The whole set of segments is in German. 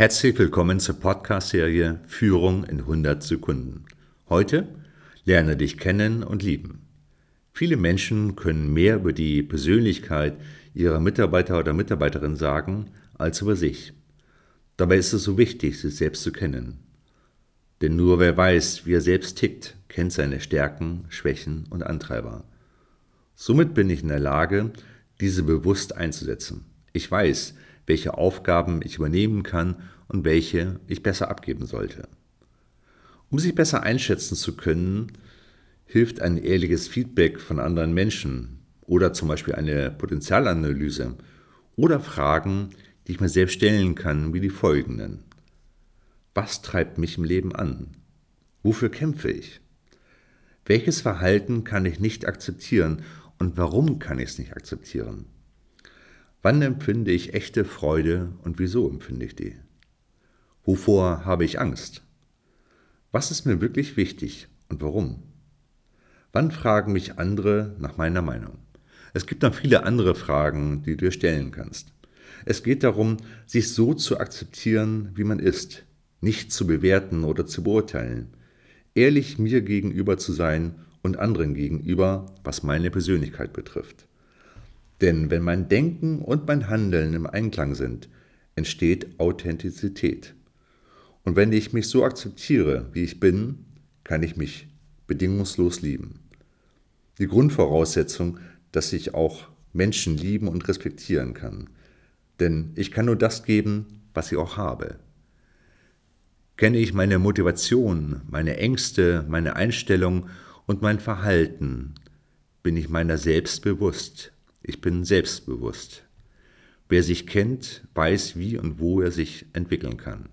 Herzlich willkommen zur Podcast-Serie Führung in 100 Sekunden. Heute lerne dich kennen und lieben. Viele Menschen können mehr über die Persönlichkeit ihrer Mitarbeiter oder Mitarbeiterin sagen als über sich. Dabei ist es so wichtig, sich selbst zu kennen. Denn nur wer weiß, wie er selbst tickt, kennt seine Stärken, Schwächen und Antreiber. Somit bin ich in der Lage, diese bewusst einzusetzen. Ich weiß, welche Aufgaben ich übernehmen kann und welche ich besser abgeben sollte. Um sich besser einschätzen zu können, hilft ein ehrliches Feedback von anderen Menschen oder zum Beispiel eine Potenzialanalyse oder Fragen, die ich mir selbst stellen kann, wie die folgenden. Was treibt mich im Leben an? Wofür kämpfe ich? Welches Verhalten kann ich nicht akzeptieren und warum kann ich es nicht akzeptieren? Wann empfinde ich echte Freude und wieso empfinde ich die? Wovor habe ich Angst? Was ist mir wirklich wichtig und warum? Wann fragen mich andere nach meiner Meinung? Es gibt noch viele andere Fragen, die du dir stellen kannst. Es geht darum, sich so zu akzeptieren, wie man ist, nicht zu bewerten oder zu beurteilen, ehrlich mir gegenüber zu sein und anderen gegenüber, was meine Persönlichkeit betrifft. Denn wenn mein Denken und mein Handeln im Einklang sind, entsteht Authentizität. Und wenn ich mich so akzeptiere, wie ich bin, kann ich mich bedingungslos lieben. Die Grundvoraussetzung, dass ich auch Menschen lieben und respektieren kann. Denn ich kann nur das geben, was ich auch habe. Kenne ich meine Motivation, meine Ängste, meine Einstellung und mein Verhalten, bin ich meiner selbst bewusst, ich bin selbstbewusst. Wer sich kennt, weiß, wie und wo er sich entwickeln kann.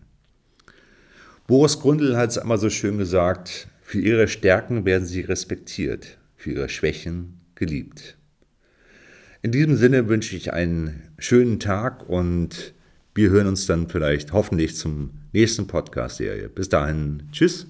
Boris Grundl hat es einmal so schön gesagt, für ihre Stärken werden sie respektiert, für ihre Schwächen geliebt. In diesem Sinne wünsche ich einen schönen Tag und wir hören uns dann vielleicht hoffentlich zum nächsten Podcast-Serie. Bis dahin, tschüss.